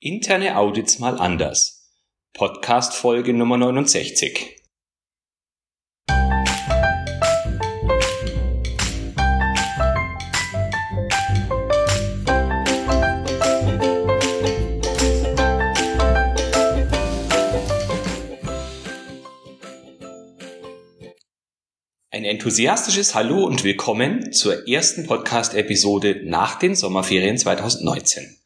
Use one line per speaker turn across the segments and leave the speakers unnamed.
Interne Audits mal anders. Podcast Folge Nummer 69. Ein enthusiastisches Hallo und willkommen zur ersten Podcast-Episode nach den Sommerferien 2019.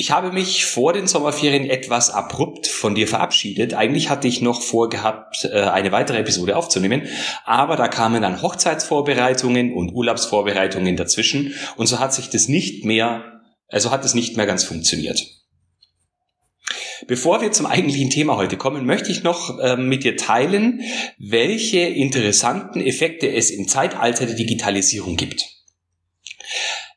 Ich habe mich vor den Sommerferien etwas abrupt von dir verabschiedet. Eigentlich hatte ich noch vorgehabt, äh, eine weitere Episode aufzunehmen, aber da kamen dann Hochzeitsvorbereitungen und Urlaubsvorbereitungen dazwischen und so hat sich das nicht mehr, also hat es nicht mehr ganz funktioniert. Bevor wir zum eigentlichen Thema heute kommen, möchte ich noch äh, mit dir teilen, welche interessanten Effekte es im Zeitalter der Digitalisierung gibt.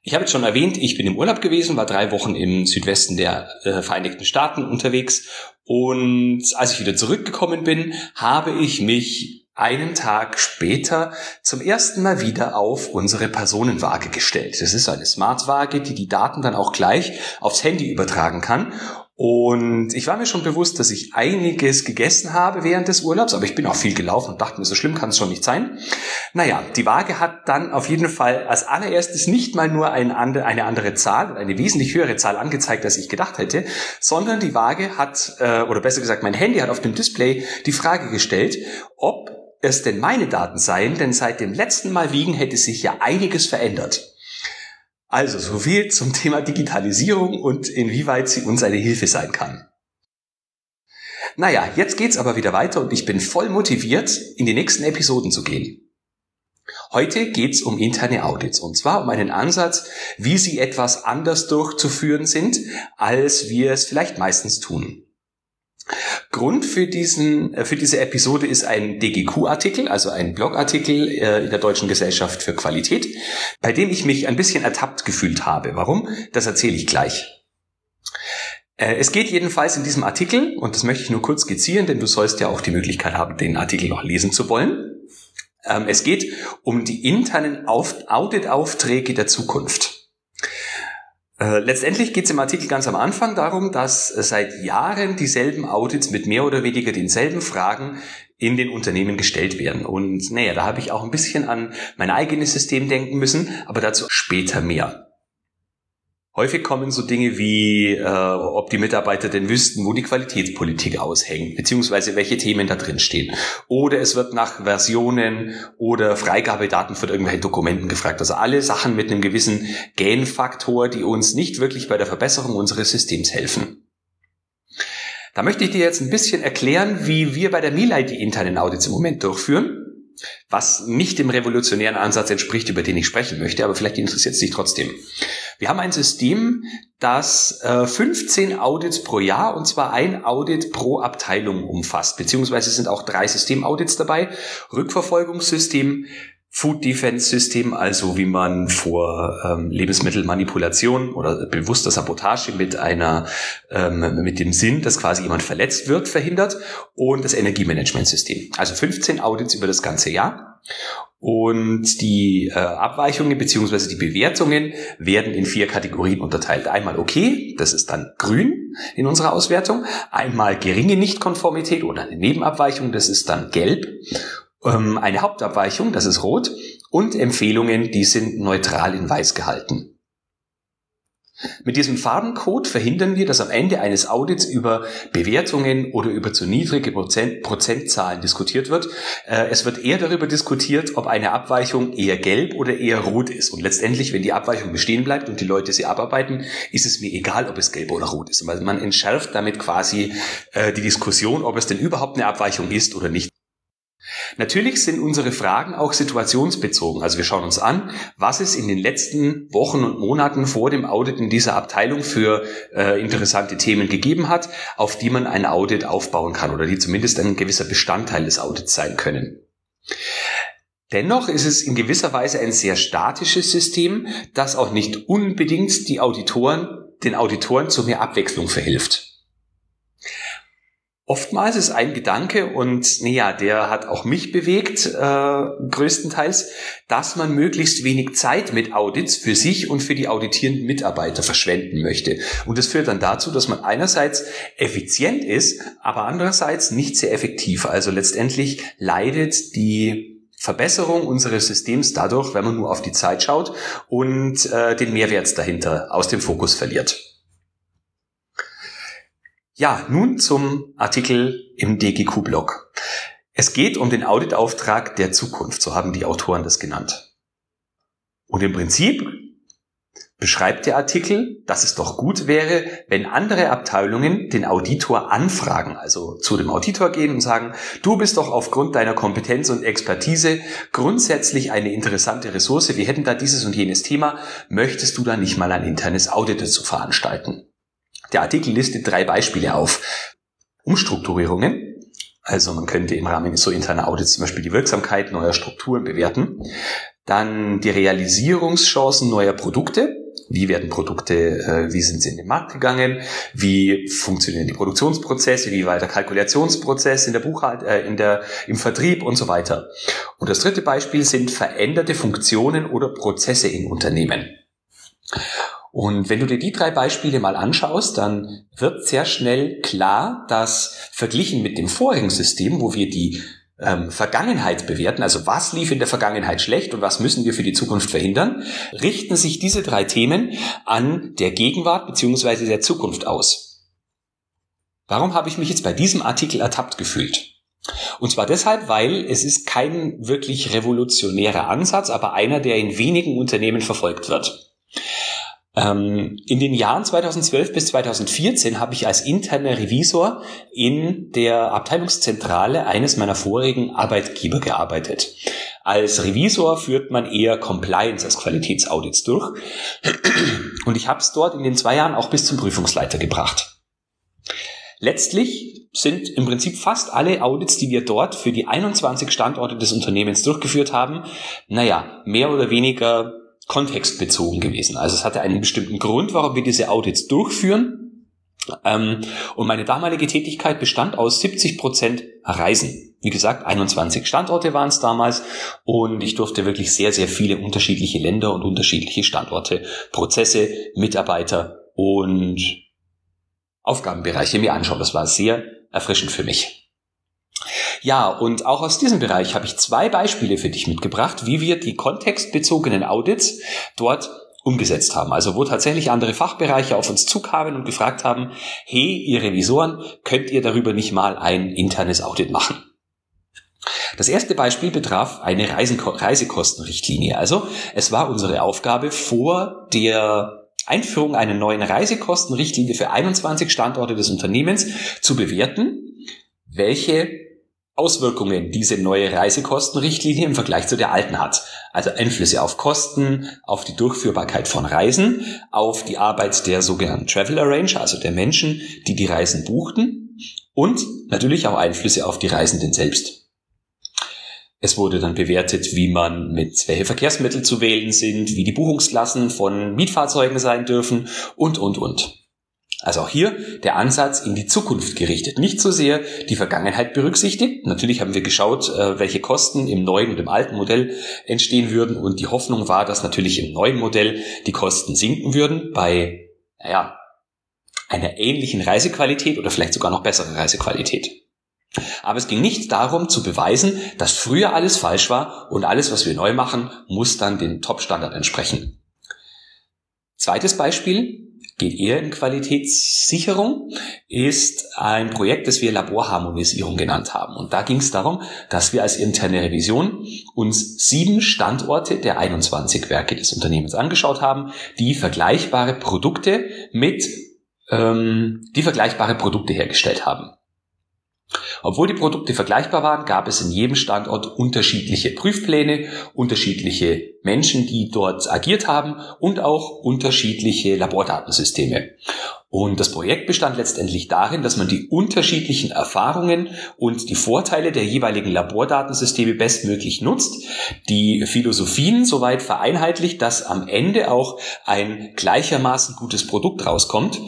Ich habe jetzt schon erwähnt, ich bin im Urlaub gewesen, war drei Wochen im Südwesten der äh, Vereinigten Staaten unterwegs und als ich wieder zurückgekommen bin, habe ich mich einen Tag später zum ersten Mal wieder auf unsere Personenwaage gestellt. Das ist eine Smartwaage, die die Daten dann auch gleich aufs Handy übertragen kann und ich war mir schon bewusst, dass ich einiges gegessen habe während des Urlaubs, aber ich bin auch viel gelaufen und dachte mir, so schlimm kann es schon nicht sein. Naja, die Waage hat dann auf jeden Fall als allererstes nicht mal nur eine andere Zahl, eine wesentlich höhere Zahl angezeigt, als ich gedacht hätte, sondern die Waage hat, äh, oder besser gesagt, mein Handy hat auf dem Display die Frage gestellt, ob es denn meine Daten seien, denn seit dem letzten Mal wiegen hätte sich ja einiges verändert. Also so viel zum Thema Digitalisierung und inwieweit sie uns eine Hilfe sein kann. Naja, jetzt geht's aber wieder weiter und ich bin voll motiviert, in die nächsten Episoden zu gehen. Heute geht's um interne Audits und zwar um einen Ansatz, wie sie etwas anders durchzuführen sind, als wir es vielleicht meistens tun. Grund für diesen, äh, für diese Episode ist ein DGQ-Artikel, also ein Blogartikel äh, in der Deutschen Gesellschaft für Qualität, bei dem ich mich ein bisschen ertappt gefühlt habe. Warum? Das erzähle ich gleich. Äh, es geht jedenfalls in diesem Artikel, und das möchte ich nur kurz skizzieren, denn du sollst ja auch die Möglichkeit haben, den Artikel noch lesen zu wollen. Ähm, es geht um die internen Audit-Aufträge der Zukunft. Äh, letztendlich geht es im Artikel ganz am Anfang darum, dass seit Jahren dieselben Audits mit mehr oder weniger denselben Fragen in den Unternehmen gestellt werden. Und naja, da habe ich auch ein bisschen an mein eigenes System denken müssen, aber dazu später mehr. Häufig kommen so Dinge wie, äh, ob die Mitarbeiter denn wüssten, wo die Qualitätspolitik aushängt, beziehungsweise welche Themen da drin stehen. Oder es wird nach Versionen oder Freigabedaten von irgendwelchen Dokumenten gefragt. Also alle Sachen mit einem gewissen Gain-Faktor, die uns nicht wirklich bei der Verbesserung unseres Systems helfen. Da möchte ich dir jetzt ein bisschen erklären, wie wir bei der Miele die internen Audits im Moment durchführen was nicht dem revolutionären Ansatz entspricht, über den ich sprechen möchte, aber vielleicht interessiert es dich trotzdem. Wir haben ein System, das äh, 15 Audits pro Jahr und zwar ein Audit pro Abteilung umfasst, beziehungsweise sind auch drei Systemaudits dabei. Rückverfolgungssystem, Food Defense System, also wie man vor ähm, Lebensmittelmanipulation oder bewusster Sabotage mit einer ähm, mit dem Sinn, dass quasi jemand verletzt wird, verhindert und das Energiemanagement System. Also 15 Audits über das ganze Jahr. Und die äh, Abweichungen beziehungsweise die Bewertungen werden in vier Kategorien unterteilt. Einmal okay, das ist dann grün in unserer Auswertung. Einmal geringe Nichtkonformität oder eine Nebenabweichung, das ist dann gelb ähm, eine Hauptabweichung, das ist rot, und Empfehlungen, die sind neutral in weiß gehalten. Mit diesem Farbencode verhindern wir, dass am Ende eines Audits über Bewertungen oder über zu niedrige Prozent, Prozentzahlen diskutiert wird. Äh, es wird eher darüber diskutiert, ob eine Abweichung eher gelb oder eher rot ist. Und letztendlich, wenn die Abweichung bestehen bleibt und die Leute sie abarbeiten, ist es mir egal, ob es gelb oder rot ist. Weil man entschärft damit quasi äh, die Diskussion, ob es denn überhaupt eine Abweichung ist oder nicht. Natürlich sind unsere Fragen auch situationsbezogen. Also wir schauen uns an, was es in den letzten Wochen und Monaten vor dem Audit in dieser Abteilung für äh, interessante Themen gegeben hat, auf die man ein Audit aufbauen kann oder die zumindest ein gewisser Bestandteil des Audits sein können. Dennoch ist es in gewisser Weise ein sehr statisches System, das auch nicht unbedingt die Auditoren, den Auditoren zu mehr Abwechslung verhilft. Oftmals ist ein Gedanke, und naja, der hat auch mich bewegt, äh, größtenteils, dass man möglichst wenig Zeit mit Audits für sich und für die auditierenden Mitarbeiter verschwenden möchte. Und das führt dann dazu, dass man einerseits effizient ist, aber andererseits nicht sehr effektiv. Also letztendlich leidet die Verbesserung unseres Systems dadurch, wenn man nur auf die Zeit schaut und äh, den Mehrwert dahinter aus dem Fokus verliert. Ja, nun zum Artikel im DGQ-Blog. Es geht um den Auditauftrag der Zukunft, so haben die Autoren das genannt. Und im Prinzip beschreibt der Artikel, dass es doch gut wäre, wenn andere Abteilungen den Auditor anfragen, also zu dem Auditor gehen und sagen, du bist doch aufgrund deiner Kompetenz und Expertise grundsätzlich eine interessante Ressource, wir hätten da dieses und jenes Thema, möchtest du da nicht mal ein internes Audit dazu veranstalten? Der Artikel listet drei Beispiele auf. Umstrukturierungen, also man könnte im Rahmen so interner Audits zum Beispiel die Wirksamkeit neuer Strukturen bewerten. Dann die Realisierungschancen neuer Produkte. Wie werden Produkte, äh, wie sind sie in den Markt gegangen? Wie funktionieren die Produktionsprozesse? Wie war der Kalkulationsprozess in der Buchhaltung, äh, in der, im Vertrieb und so weiter? Und das dritte Beispiel sind veränderte Funktionen oder Prozesse in Unternehmen. Und wenn du dir die drei Beispiele mal anschaust, dann wird sehr schnell klar, dass verglichen mit dem vorigen System, wo wir die ähm, Vergangenheit bewerten, also was lief in der Vergangenheit schlecht und was müssen wir für die Zukunft verhindern, richten sich diese drei Themen an der Gegenwart beziehungsweise der Zukunft aus. Warum habe ich mich jetzt bei diesem Artikel ertappt gefühlt? Und zwar deshalb, weil es ist kein wirklich revolutionärer Ansatz, aber einer, der in wenigen Unternehmen verfolgt wird. Ähm, in den Jahren 2012 bis 2014 habe ich als interner Revisor in der Abteilungszentrale eines meiner vorigen Arbeitgeber gearbeitet. Als Revisor führt man eher Compliance als Qualitätsaudits durch. Und ich habe es dort in den zwei Jahren auch bis zum Prüfungsleiter gebracht. Letztlich sind im Prinzip fast alle Audits, die wir dort für die 21 Standorte des Unternehmens durchgeführt haben, naja, mehr oder weniger kontextbezogen gewesen. Also es hatte einen bestimmten Grund, warum wir diese Audits durchführen. Ähm, und meine damalige Tätigkeit bestand aus 70 Prozent Reisen. Wie gesagt, 21 Standorte waren es damals und ich durfte wirklich sehr, sehr viele unterschiedliche Länder und unterschiedliche Standorte, Prozesse, Mitarbeiter und Aufgabenbereiche mir anschauen. Das war sehr erfrischend für mich. Ja, und auch aus diesem Bereich habe ich zwei Beispiele für dich mitgebracht, wie wir die kontextbezogenen Audits dort umgesetzt haben. Also wo tatsächlich andere Fachbereiche auf uns zukamen und gefragt haben, hey, ihr Revisoren, könnt ihr darüber nicht mal ein internes Audit machen? Das erste Beispiel betraf eine Reisekostenrichtlinie. Also es war unsere Aufgabe vor der Einführung einer neuen Reisekostenrichtlinie für 21 Standorte des Unternehmens zu bewerten, welche Auswirkungen diese neue Reisekostenrichtlinie im Vergleich zu der alten hat. Also Einflüsse auf Kosten, auf die Durchführbarkeit von Reisen, auf die Arbeit der sogenannten Travel Arranger, also der Menschen, die die Reisen buchten und natürlich auch Einflüsse auf die Reisenden selbst. Es wurde dann bewertet, wie man mit welche Verkehrsmittel zu wählen sind, wie die Buchungsklassen von Mietfahrzeugen sein dürfen und, und, und. Also auch hier der Ansatz in die Zukunft gerichtet. Nicht so sehr die Vergangenheit berücksichtigt. Natürlich haben wir geschaut, äh, welche Kosten im neuen und im alten Modell entstehen würden. Und die Hoffnung war, dass natürlich im neuen Modell die Kosten sinken würden bei, naja, einer ähnlichen Reisequalität oder vielleicht sogar noch bessere Reisequalität. Aber es ging nicht darum zu beweisen, dass früher alles falsch war und alles, was wir neu machen, muss dann den Top-Standard entsprechen. Zweites Beispiel, geht eher in Qualitätssicherung, ist ein Projekt, das wir Laborharmonisierung genannt haben. Und da ging es darum, dass wir als interne Revision uns sieben Standorte der 21 Werke des Unternehmens angeschaut haben, die vergleichbare Produkte mit ähm, die vergleichbare Produkte hergestellt haben. Obwohl die Produkte vergleichbar waren, gab es in jedem Standort unterschiedliche Prüfpläne, unterschiedliche Menschen, die dort agiert haben und auch unterschiedliche Labordatensysteme. Und das Projekt bestand letztendlich darin, dass man die unterschiedlichen Erfahrungen und die Vorteile der jeweiligen Labordatensysteme bestmöglich nutzt, die Philosophien soweit vereinheitlicht, dass am Ende auch ein gleichermaßen gutes Produkt rauskommt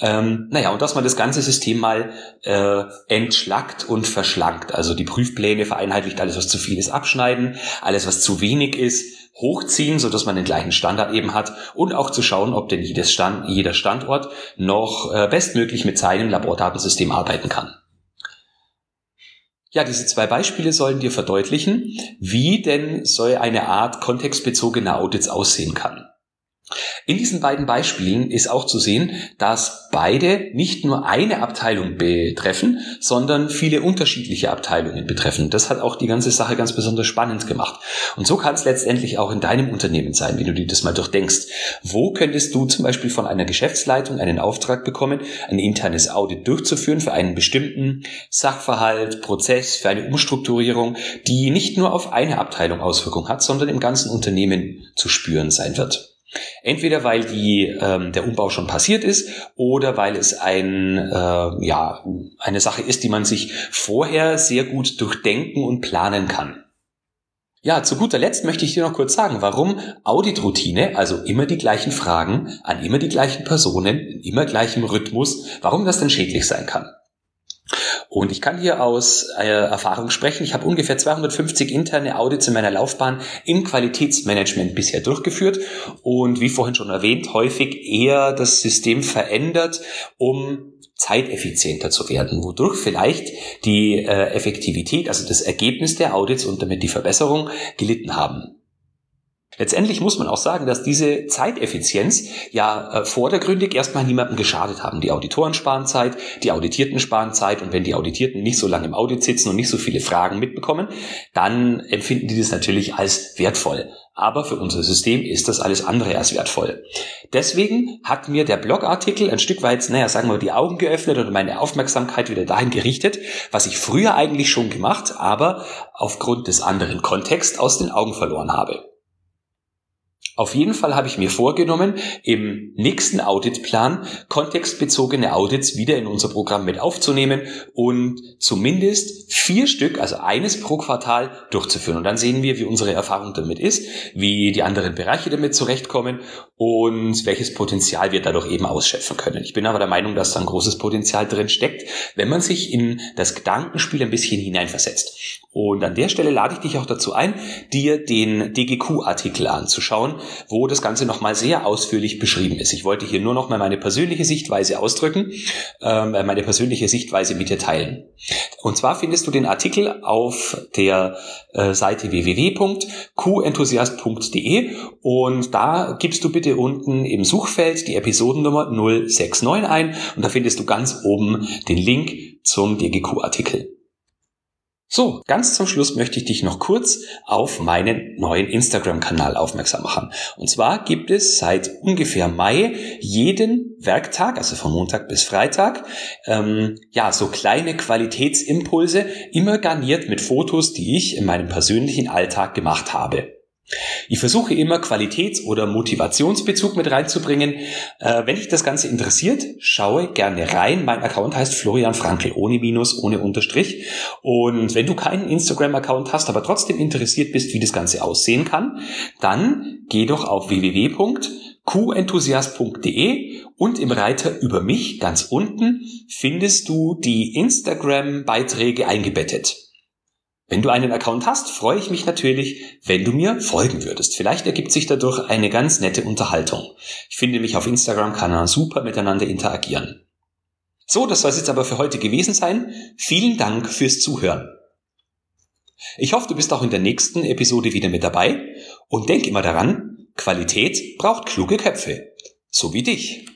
Ähm, naja, und dass man das ganze System mal äh, entschlackt und verschlankt. Also die Prüfpläne vereinheitlicht, alles was zu viel ist, abschneiden, alles was zu wenig ist, hochziehen, so dass man den gleichen Standard eben hat und auch zu schauen, ob denn jedes Stand, jeder Standort noch äh, bestmöglich mit seinem Labordatensystem arbeiten kann. Ja, diese zwei Beispiele sollen dir verdeutlichen, wie denn so eine Art kontextbezogener Audits aussehen kann. In diesen beiden Beispielen ist auch zu sehen, dass beide nicht nur eine Abteilung betreffen, sondern viele unterschiedliche Abteilungen betreffen. Das hat auch die ganze Sache ganz besonders spannend gemacht. Und so kann es letztendlich auch in deinem Unternehmen sein, wenn du dir das mal durchdenkst. Wo könntest du zum Beispiel von einer Geschäftsleitung einen Auftrag bekommen, ein internes Audit durchzuführen für einen bestimmten Sachverhalt, Prozess, für eine Umstrukturierung, die nicht nur auf eine Abteilung Auswirkung hat, sondern im ganzen Unternehmen zu spüren sein wird. Entweder weil die, ähm, der Umbau schon passiert ist oder weil es ein, äh, ja, eine Sache ist, die man sich vorher sehr gut durchdenken und planen kann. Ja, zu guter Letzt möchte ich dir noch kurz sagen, warum Auditroutine, also immer die gleichen Fragen an immer die gleichen Personen, in immer gleichem Rhythmus, warum das denn schädlich sein kann. Und ich kann hier aus äh, Erfahrung sprechen. Ich habe ungefähr 250 interne Audits in meiner Laufbahn im Qualitätsmanagement bisher durchgeführt und wie vorhin schon erwähnt, häufig eher das System verändert, um zeiteffizienter zu werden, wodurch vielleicht die äh, Effektivität, also das Ergebnis der Audits und damit die Verbesserung gelitten haben. Letztendlich muss man auch sagen, dass diese Zeiteffizienz ja äh, vordergründig erstmal niemandem geschadet haben. Die Auditoren sparen Zeit, die Auditierten sparen Zeit und wenn die Auditierten nicht so lange im Audit sitzen und nicht so viele Fragen mitbekommen, dann empfinden die das natürlich als wertvoll. Aber für unser System ist das alles andere als wertvoll. Deswegen hat mir der Blogartikel ein Stück weit, naja, sagen wir, die Augen geöffnet und meine Aufmerksamkeit wieder dahin gerichtet, was ich früher eigentlich schon gemacht, aber aufgrund des anderen Kontexts aus den Augen verloren habe. Auf jeden Fall habe ich mir vorgenommen, im nächsten Auditplan kontextbezogene Audits wieder in unser Programm mit aufzunehmen und zumindest vier Stück, also eines pro Quartal durchzuführen. Und dann sehen wir, wie unsere Erfahrung damit ist, wie die anderen Bereiche damit zurechtkommen und welches Potenzial wir dadurch eben ausschöpfen können. Ich bin aber der Meinung, dass da ein großes Potenzial drin steckt, wenn man sich in das Gedankenspiel ein bisschen hineinversetzt. Und an der Stelle lade ich dich auch dazu ein, dir den DGQ-Artikel anzuschauen, wo das Ganze nochmal sehr ausführlich beschrieben ist. Ich wollte hier nur nochmal meine persönliche Sichtweise ausdrücken, ähm, meine persönliche Sichtweise mit dir teilen. Und zwar findest du den Artikel auf der äh, Seite www.qenthusiast.de und da gibst du bitte unten im Suchfeld die Episodennummer 069 ein und da findest du ganz oben den Link zum DGQ-Artikel. So, ganz zum Schluss möchte ich dich noch kurz auf meinen neuen Instagram-Kanal aufmerksam machen. Und zwar gibt es seit ungefähr Mai jeden Werktag, also von Montag bis Freitag, ähm, ja, so kleine Qualitätsimpulse, immer garniert mit Fotos, die ich in meinem persönlichen Alltag gemacht habe. Ich versuche immer Qualitäts- oder Motivationsbezug mit reinzubringen. Äh, wenn dich das Ganze interessiert, schaue gerne rein. Mein Account heißt Florian Frankel, ohne Minus, ohne Unterstrich. Und wenn du keinen Instagram-Account hast, aber trotzdem interessiert bist, wie das Ganze aussehen kann, dann geh doch auf www.qenthusiast.de und im Reiter über mich ganz unten findest du die Instagram-Beiträge eingebettet. Wenn du einen Account hast, freue ich mich natürlich, wenn du mir folgen würdest. Vielleicht ergibt sich dadurch eine ganz nette Unterhaltung. Ich finde mich auf Instagram kann man super miteinander interagieren. So, das soll es jetzt aber für heute gewesen sein. Vielen Dank fürs Zuhören. Ich hoffe, du bist auch in der nächsten Episode wieder mit dabei und denk immer daran, Qualität braucht kluge Köpfe. So wie dich.